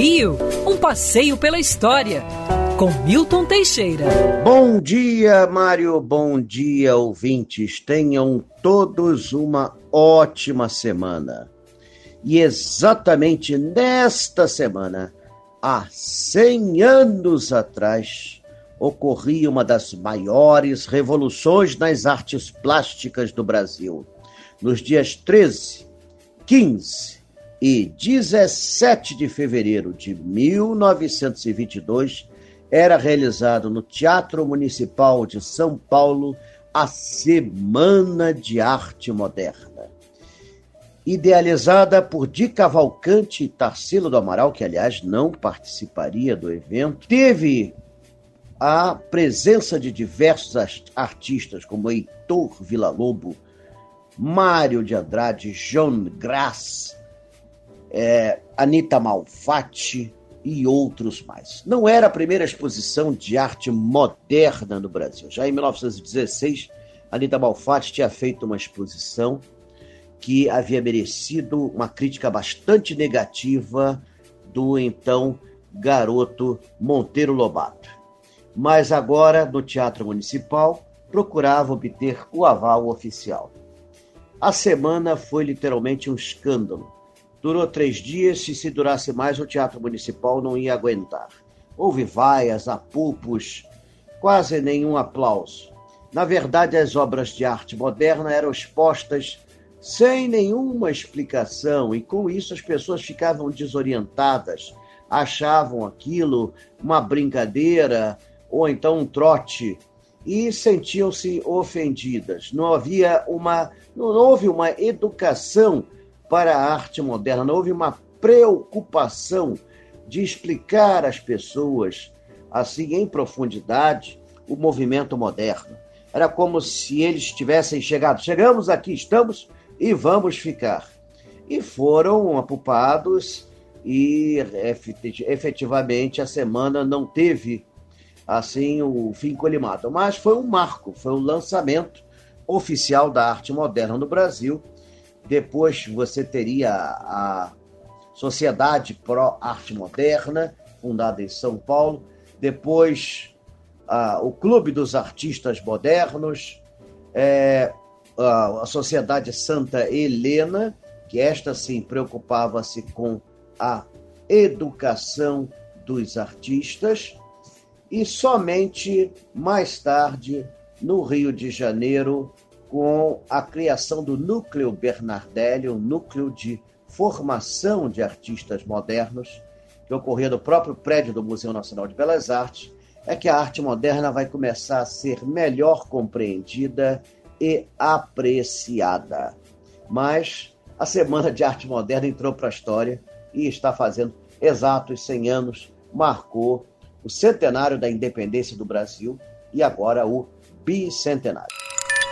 Rio, um passeio pela história, com Milton Teixeira. Bom dia, Mário, bom dia, ouvintes. Tenham todos uma ótima semana. E exatamente nesta semana, há 100 anos atrás, ocorria uma das maiores revoluções nas artes plásticas do Brasil. Nos dias 13, 15 e 17 de fevereiro de 1922 era realizado no Teatro Municipal de São Paulo a Semana de Arte Moderna. Idealizada por Di Cavalcante e Tarsila do Amaral, que aliás não participaria do evento, teve a presença de diversos artistas como Heitor Villa-Lobo, Mário de Andrade, John Grass, é, Anita Malfatti e outros mais. Não era a primeira exposição de arte moderna no Brasil. Já em 1916, Anita Malfatti tinha feito uma exposição que havia merecido uma crítica bastante negativa do então garoto Monteiro Lobato. Mas agora, no Teatro Municipal, procurava obter o aval oficial. A semana foi literalmente um escândalo Durou três dias, e se durasse mais, o Teatro Municipal não ia aguentar. Houve vaias, apupos, quase nenhum aplauso. Na verdade, as obras de arte moderna eram expostas sem nenhuma explicação, e com isso as pessoas ficavam desorientadas, achavam aquilo uma brincadeira ou então um trote e sentiam-se ofendidas. Não havia uma não houve uma educação para a arte moderna. Houve uma preocupação de explicar às pessoas, assim em profundidade, o movimento moderno. Era como se eles tivessem chegado, chegamos aqui, estamos e vamos ficar. E foram apupados e efetivamente a semana não teve assim o fim colimado, mas foi um marco, foi o lançamento oficial da arte moderna no Brasil depois você teria a Sociedade Pro Arte Moderna, fundada em São Paulo. Depois o Clube dos Artistas Modernos, é, a Sociedade Santa Helena, que esta sim preocupava-se com a educação dos artistas, e somente mais tarde, no Rio de Janeiro, com a criação do Núcleo Bernardelli, um núcleo de formação de artistas modernos, que ocorria no próprio prédio do Museu Nacional de Belas Artes, é que a arte moderna vai começar a ser melhor compreendida e apreciada. Mas a Semana de Arte Moderna entrou para a história e está fazendo exatos 100 anos, marcou o centenário da independência do Brasil e agora o bicentenário.